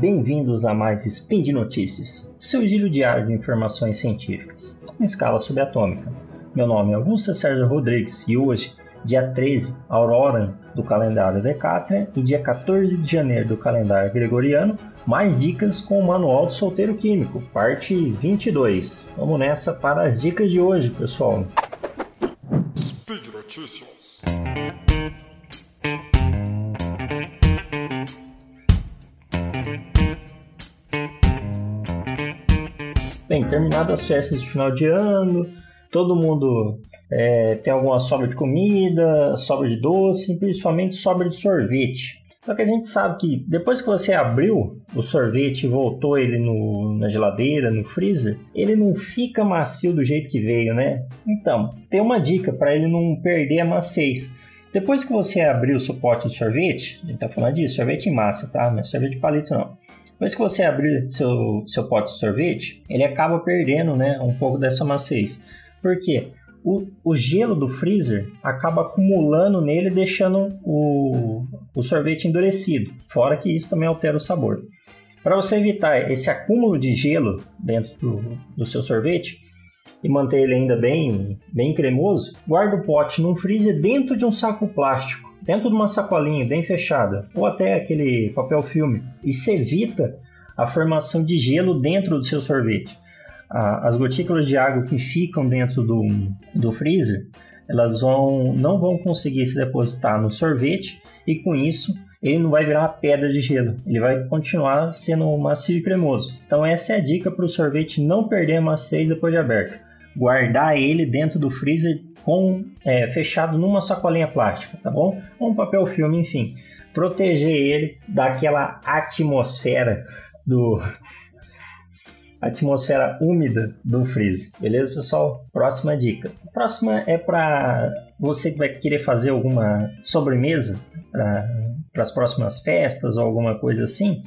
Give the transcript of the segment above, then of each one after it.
bem-vindos a mais Spin de Notícias, seu giro diário de informações científicas, em escala subatômica. Meu nome é Augusto Sérgio Rodrigues e hoje, dia 13, Aurora do calendário Decátria e dia 14 de janeiro do calendário Gregoriano, mais dicas com o Manual do Solteiro Químico, parte 22. Vamos nessa para as dicas de hoje, pessoal. Speed Notícias. Bem, terminadas as festas de final de ano, todo mundo é, tem alguma sobra de comida, sobra de doce, principalmente sobra de sorvete. Só que a gente sabe que depois que você abriu o sorvete e voltou ele no, na geladeira, no freezer, ele não fica macio do jeito que veio, né? Então, tem uma dica para ele não perder a maciez. Depois que você abriu o seu pote de sorvete, a gente tá falando disso, sorvete em massa, tá? Não é sorvete de palito não. Depois que você abrir seu, seu pote de sorvete, ele acaba perdendo né, um pouco dessa maciez. Por quê? O, o gelo do freezer acaba acumulando nele, deixando o, o sorvete endurecido. Fora que isso também altera o sabor. Para você evitar esse acúmulo de gelo dentro do, do seu sorvete e manter ele ainda bem, bem cremoso, guarda o pote num freezer dentro de um saco plástico dentro de uma sacolinha bem fechada, ou até aquele papel filme. Isso evita a formação de gelo dentro do seu sorvete. As gotículas de água que ficam dentro do, do freezer, elas vão, não vão conseguir se depositar no sorvete e com isso ele não vai virar uma pedra de gelo, ele vai continuar sendo macio e cremoso. Então essa é a dica para o sorvete não perder a maciez depois de aberto guardar ele dentro do freezer com é, fechado numa sacolinha plástica, tá bom? Ou um papel filme, enfim, proteger ele daquela atmosfera do atmosfera úmida do freezer. Beleza, pessoal? Próxima dica. Próxima é para você que vai querer fazer alguma sobremesa para as próximas festas ou alguma coisa assim.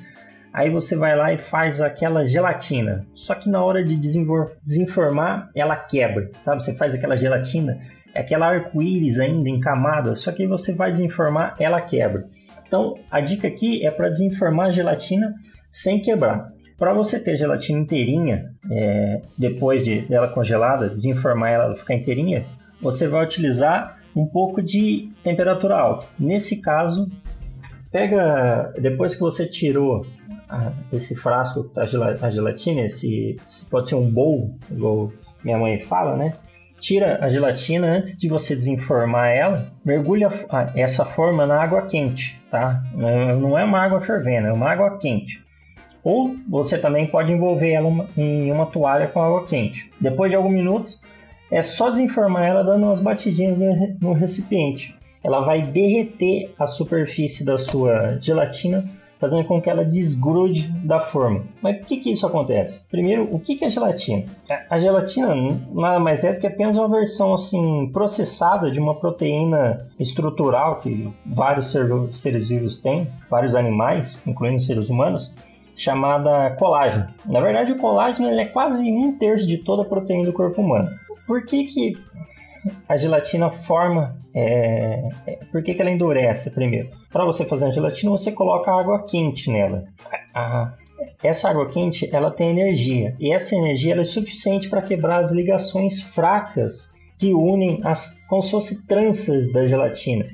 Aí você vai lá e faz aquela gelatina. Só que na hora de desenformar, ela quebra, sabe? Você faz aquela gelatina, é aquela arco-íris ainda em camada, só que você vai desenformar, ela quebra. Então, a dica aqui é para desenformar a gelatina sem quebrar. Para você ter gelatina inteirinha, é, depois de dela congelada, desenformar ela ficar inteirinha, você vai utilizar um pouco de temperatura alta. Nesse caso, pega depois que você tirou esse frasco, a, gelatina, esse, esse, pode ser um bowl, igual minha mãe fala, né? Tira a gelatina antes de você desenformar ela, mergulha essa forma na água quente, tá? Não é uma água fervendo, é uma água quente. Ou você também pode envolver ela em uma toalha com água quente. Depois de alguns minutos, é só desenformar ela dando umas batidinhas no recipiente. Ela vai derreter a superfície da sua gelatina fazendo com que ela desgrude da forma. Mas por que, que isso acontece? Primeiro, o que, que é gelatina? A gelatina nada mais é do que apenas uma versão assim processada de uma proteína estrutural que vários seres vivos têm, vários animais, incluindo seres humanos, chamada colágeno. Na verdade, o colágeno é quase um terço de toda a proteína do corpo humano. Por que, que a gelatina forma. É, é, por que, que ela endurece primeiro? Para você fazer a gelatina, você coloca água quente nela. Essa água quente ela tem energia e essa energia é suficiente para quebrar as ligações fracas que unem as como se fosse tranças da gelatina.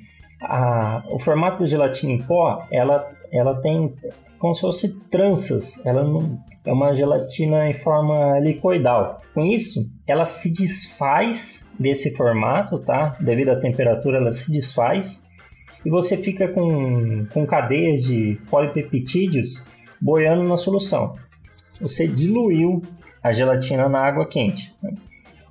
O formato da gelatina em pó ela, ela tem como se fosse tranças, ela não é uma gelatina em forma licoidal. Com isso, ela se desfaz desse formato, tá? Devido à temperatura, ela se desfaz e você fica com, com cadeias de polipeptídeos boiando na solução. Você diluiu a gelatina na água quente.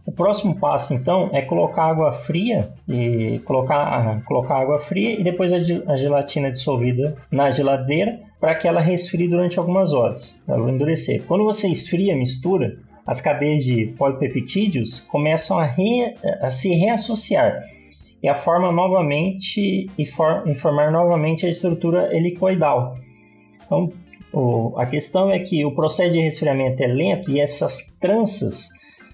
O próximo passo então é colocar água fria e colocar, colocar água fria e depois a, gelatina dissolvida na geladeira para que ela resfrie durante algumas horas. Ela endurecer. Quando você esfria a mistura, as cadeias de polipeptídeos começam a, re, a se reassociar e a forma novamente e, for, e, formar novamente a estrutura helicoidal. Então, o, a questão é que o processo de resfriamento é lento e essas tranças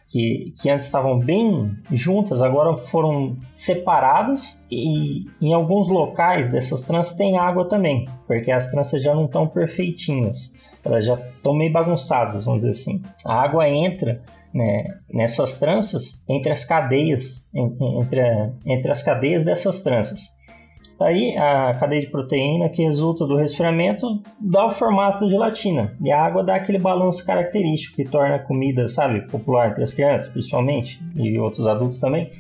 que, que antes estavam bem juntas agora foram separadas e em alguns locais dessas tranças tem água também, porque as tranças já não estão perfeitinhas. elas já estão meio bagunçadas, vamos dizer assim. A água entra né, nessas tranças entre as cadeias, entre, entre as cadeias dessas tranças. Aí a cadeia de proteína que resulta do resfriamento dá o formato de gelatina e a água dá aquele balanço característico que torna a comida, sabe, popular entre as crianças, principalmente, e outros adultos também.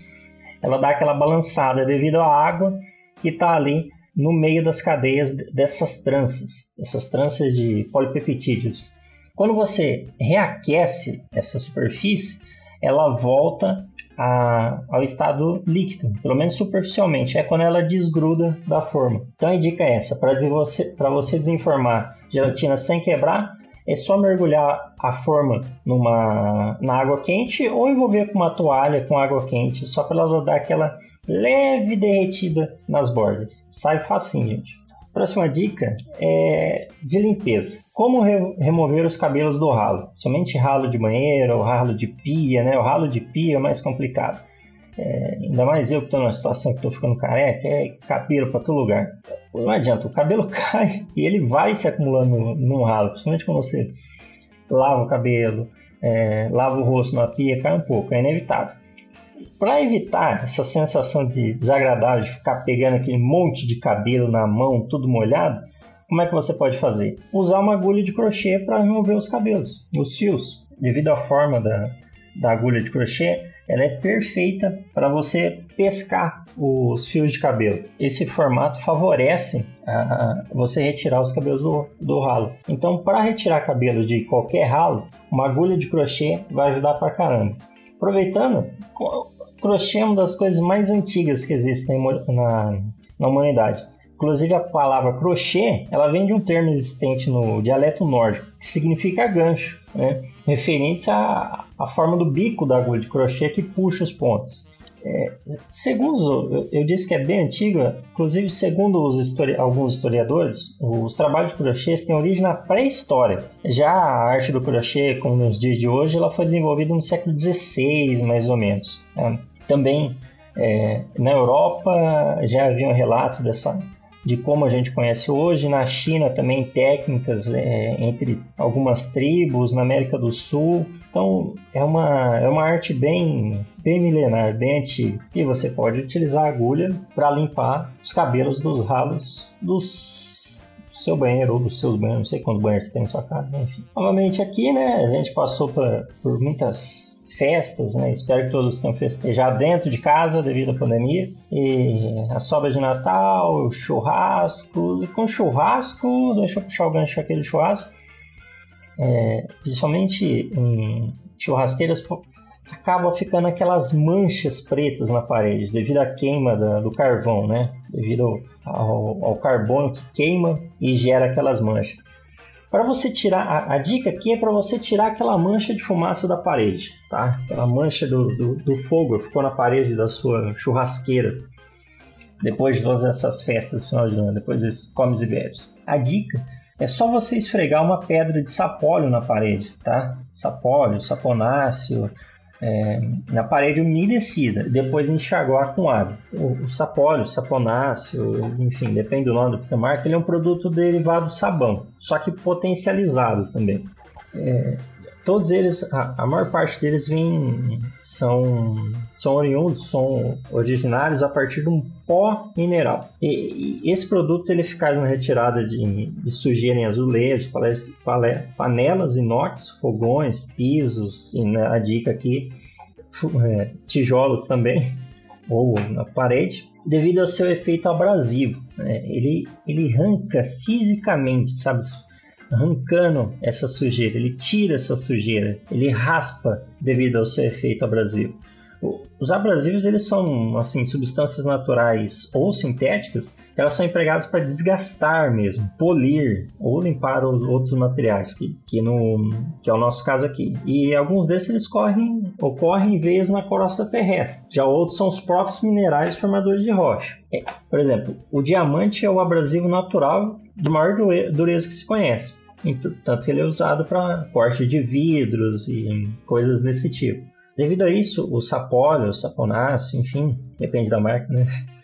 Ela dá aquela balançada devido à água que está ali no meio das cadeias dessas tranças, essas tranças de polipeptídeos. Quando você reaquece essa superfície, ela volta a, ao estado líquido, pelo menos superficialmente, é quando ela desgruda da forma. Então a dica é essa, para você, desenformar gelatina sem quebrar, é só mergulhar a forma numa, na água quente ou envolver com uma toalha com água quente, só para ela dar aquela leve derretida nas bordas. Sai facinho, gente. Próxima dica é de limpeza. Como re remover os cabelos do ralo? Somente ralo de banheiro ou ralo de pia, né? O ralo de pia é mais complicado. É, ainda mais eu que estou numa situação que estou ficando careca, é cabelo para todo lugar. Não adianta, o cabelo cai e ele vai se acumulando num ralo, principalmente quando você lava o cabelo, é, lava o rosto na pia, cai um pouco, é inevitável. Para evitar essa sensação de desagradável de ficar pegando aquele monte de cabelo na mão, tudo molhado, como é que você pode fazer? Usar uma agulha de crochê para remover os cabelos, os fios. Devido à forma da, da agulha de crochê, ela é perfeita para você pescar os fios de cabelo. Esse formato favorece a, você retirar os cabelos do, do ralo. Então, para retirar cabelo de qualquer ralo, uma agulha de crochê vai ajudar para caramba. Aproveitando, crochê é uma das coisas mais antigas que existem na, na humanidade. Inclusive a palavra crochê, ela vem de um termo existente no dialeto nórdico, que significa gancho, né? referente à, à forma do bico da agulha de crochê que puxa os pontos. É, segundo, eu, disse que é bem antiga, inclusive segundo histori alguns historiadores, os trabalhos de crochê têm origem na pré-história. Já a arte do crochê, como nos dias de hoje, ela foi desenvolvida no século XVI, mais ou menos. É, também é, na Europa já haviam relatos dessa de como a gente conhece hoje. Na China também técnicas é, entre algumas tribos, na América do Sul. Então é uma, é uma arte bem, bem milenar, bem antiga. E você pode utilizar agulha para limpar os cabelos dos ralos dos seu banheiro ou dos seus banheiros, não sei quantos banheiros você tem na sua casa, enfim. Novamente aqui, né, a gente passou por muitas festas, né? Espero que todos tenham festejado dentro de casa devido à pandemia. E a sobra de Natal, churrasco. E com churrasco, deixa eu puxar o gancho aqui do churrasco. É, principalmente em churrasqueiras, acaba ficando aquelas manchas pretas na parede devido à queima da, do carvão, né? Devido ao, ao carbono que queima e gera aquelas manchas. Para você tirar, a, a, dica aqui é para você tirar aquela mancha de fumaça da parede, tá? Aquela mancha do, do, do fogo que ficou na parede da sua churrasqueira depois de todas essas festas do final de ano, depois desses comes e bebes. A dica é só você esfregar uma pedra de sapólio na parede, tá? Sapólio, saponáceo, é, na parede umedecida, depois enxaguar com água. O, o sapólio, saponáceo, enfim, depende do nome da marca, ele é um produto derivado do sabão, só que potencializado também. É, todos eles, a, a, maior parte deles vem, são, são oriundos, são originários a partir de um pó mineral. E, e esse produto ele é na retirada de, de sujeira em azulejos, panelas inox, fogões, pisos, e na, a dica aqui, é, tijolos também, ou na parede, devido ao seu efeito abrasivo. Né? Ele, ele arranca fisicamente, sabe? Arrancando essa sujeira, ele tira essa sujeira, ele raspa devido ao seu efeito abrasivo. Os abrasivos eles são assim substâncias naturais ou sintéticas, elas são empregadas para desgastar mesmo, polir ou limpar os outros materiais, que, que, no, que é o nosso caso aqui. E alguns desses eles correm, ocorrem em veias na crosta terrestre. Já outros são os próprios minerais formadores de rocha. É, por exemplo, o diamante é o abrasivo natural de maior dureza que se conhece. Tanto que ele é usado para corte de vidros e coisas desse tipo. Devido a isso, o sapólio, o saponáceo, enfim, depende da marca, né?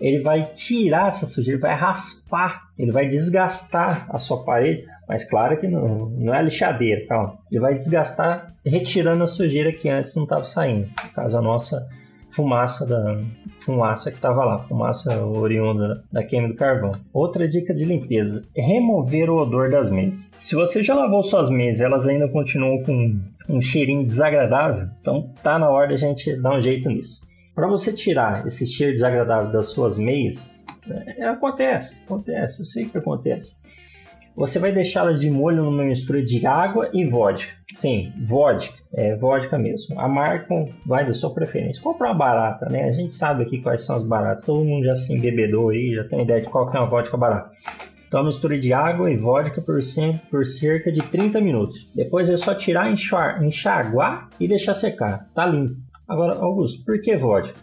Ele vai tirar essa sujeira, vai raspar, ele vai desgastar a sua parede Mas claro que não, não é lixadeira, calma. Ele vai desgastar retirando a sujeira que antes não estava saindo. No caso, a nossa fumaça da fumaça que estava lá, fumaça oriunda da queima do carvão. Outra dica de limpeza: remover o odor das mesas. Se você já lavou suas mesas, elas ainda continuam com um cheirinho desagradável, então tá na hora de a gente dar um jeito nisso. Para você tirar esse cheiro desagradável das suas meias, é, acontece, acontece, eu sei que acontece. Você vai deixá-las de molho numa mistura de água e vodka. Sim, vodka, é vodka mesmo. A marca vai da sua preferência. Compra uma barata, né? A gente sabe aqui quais são as baratas. Todo mundo já se embebedou aí, já tem ideia de qual que é uma vodka barata. Então, mistura de água e vodka por, por cerca de 30 minutos. Depois é só tirar, enxaguar e deixar secar. Tá limpo. Agora, Augusto, por que vodka?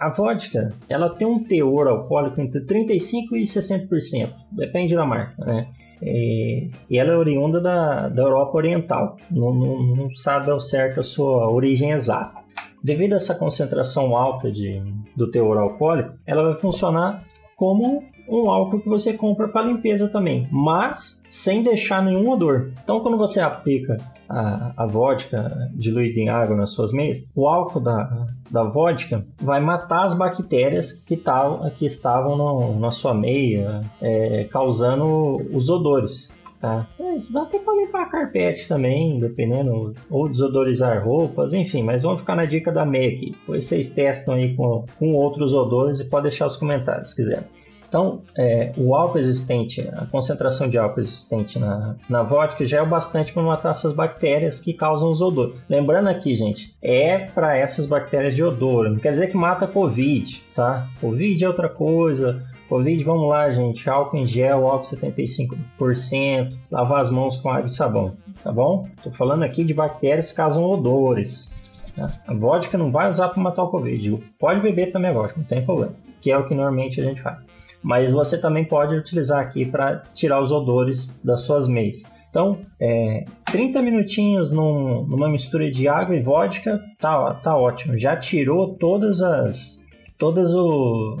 A vodka, ela tem um teor alcoólico entre 35 e 60%, depende da marca, né? E, e ela é oriunda da, da Europa Oriental, não, não, não sabe ao certo a sua origem exata. Devido a essa concentração alta de, do teor alcoólico, ela vai funcionar como um álcool que você compra para limpeza também, mas sem deixar nenhum odor. Então, quando você aplica a, a vodka diluída em água nas suas meias, o álcool da, da vodka vai matar as bactérias que, tal, que estavam no, na sua meia, é, causando os odores. Tá? É, isso dá até para limpar carpete também, dependendo, ou desodorizar roupas, enfim, mas vamos ficar na dica da meia aqui. Depois vocês testam aí com, com outros odores e pode deixar os comentários se quiser. Então, é, o álcool existente, a concentração de álcool existente na, na vodka já é o bastante para matar essas bactérias que causam os odores. Lembrando aqui, gente, é para essas bactérias de odor, não quer dizer que mata Covid, tá? Covid é outra coisa. Covid, vamos lá, gente, álcool em gel, álcool 75%, lavar as mãos com água e sabão, tá bom? Estou falando aqui de bactérias que causam odores. Tá? A vodka não vai usar para matar o Covid. Pode beber também a vodka, não tem problema, que é o que normalmente a gente faz mas você também pode utilizar aqui para tirar os odores das suas meias. Então, é, 30 minutinhos num, numa mistura de água e vodka, tá, tá ótimo. Já tirou todas as, todas o,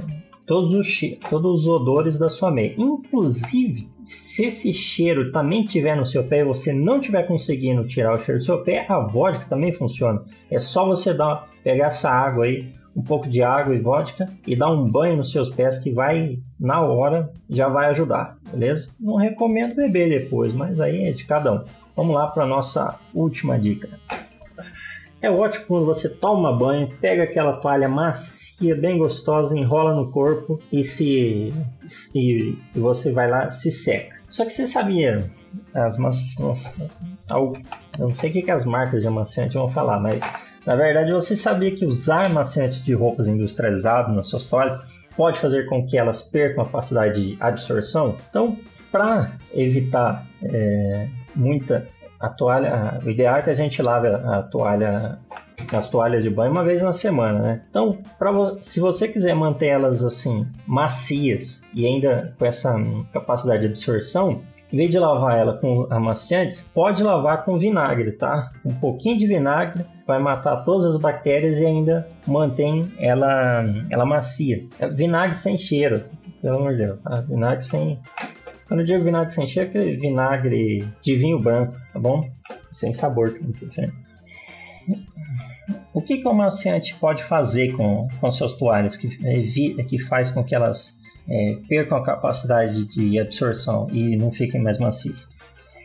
todos, os, todos os odores da sua meia. Inclusive, se esse cheiro também tiver no seu pé e você não estiver conseguindo tirar o cheiro do seu pé, a vodka também funciona. É só você dar, pegar essa água aí, um pouco de água e vodka e dar um banho nos seus pés que vai na hora já vai ajudar, beleza? Não recomendo beber depois, mas aí é de cada um. Vamos lá para nossa última dica. É ótimo quando você toma banho, pega aquela toalha macia, bem gostosa, enrola no corpo e se e, você vai lá se seca. Só que você sabia as maçãs, eu não sei o que, as marcas de amaciante vão falar, mas na verdade, você sabia que usar amaciante de roupas industrializado nas suas toalhas pode fazer com que elas percam a capacidade de absorção? Então, para evitar é, muita a toalha, o ideal é que a gente lave a toalha, as toalhas de banho uma vez na semana, né? Então, pra, se você quiser manter elas assim macias e ainda com essa capacidade de absorção, em vez de lavar ela com amaciantes, pode lavar com vinagre, tá? Um pouquinho de vinagre vai matar todas as bactérias e ainda mantém ela, ela macia. É vinagre sem cheiro, pelo amor de Deus, tá? Vinagre sem. Quando eu digo vinagre sem cheiro, é vinagre de vinho branco, tá bom? Sem sabor, O que, que o amaciante pode fazer com, com suas toalhas que, que faz com que elas é, percam a capacidade de absorção e não fiquem mais macias.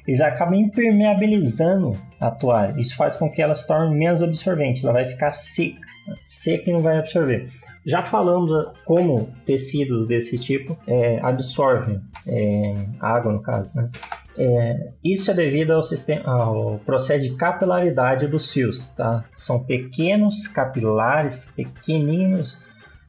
Eles acabam impermeabilizando a toalha. Isso faz com que ela se torne menos absorvente. Ela vai ficar seca, seca e não vai absorver. Já falamos como tecidos desse tipo é, absorvem é, água, no caso, né? É, isso é devido ao, sistema, ao processo de capilaridade dos fios, tá? São pequenos capilares, pequeninos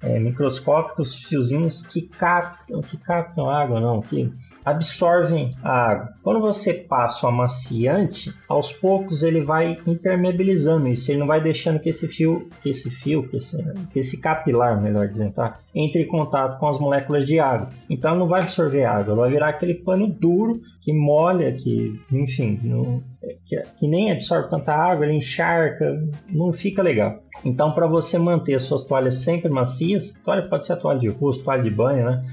é, microscópicos fiozinhos que captam, que captam água, não, que absorvem a água. Quando você passa o amaciante, aos poucos ele vai impermeabilizando isso, ele não vai deixando que esse fio, que esse fio, que esse, que esse capilar, melhor dizendo, tá? entre em contato com as moléculas de água. Então não vai absorver água, vai virar aquele pano duro que molha, que, enfim, não, que, que, nem absorve tanta água, ele encharca, não fica legal. Então, para você manter as suas toalhas sempre macias, toalha pode ser toalha de rosto, toalha de banho, né?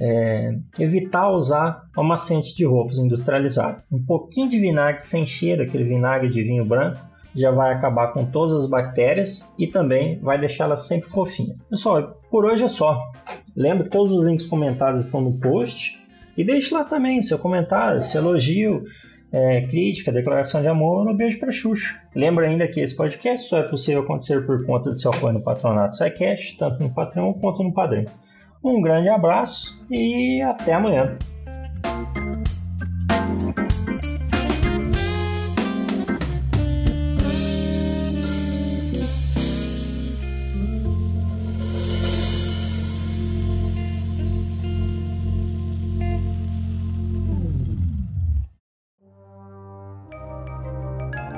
é, evitar usar amaciante de roupas industrializado. Um pouquinho de vinagre sem cheiro, aquele vinagre de vinho branco, já vai acabar com todas as bactérias e também vai deixá-las sempre fofinhas. Pessoal, por hoje é só. Lembre que todos os links comentados estão no post e deixe lá também seu comentário, seu elogio, é, crítica, declaração de amor ou beijo para Xuxa. Lembra ainda que esse podcast só é possível acontecer por conta do seu apoio no patronato SciCast, tanto no Patreon quanto no Padrim. Um grande abraço e até amanhã.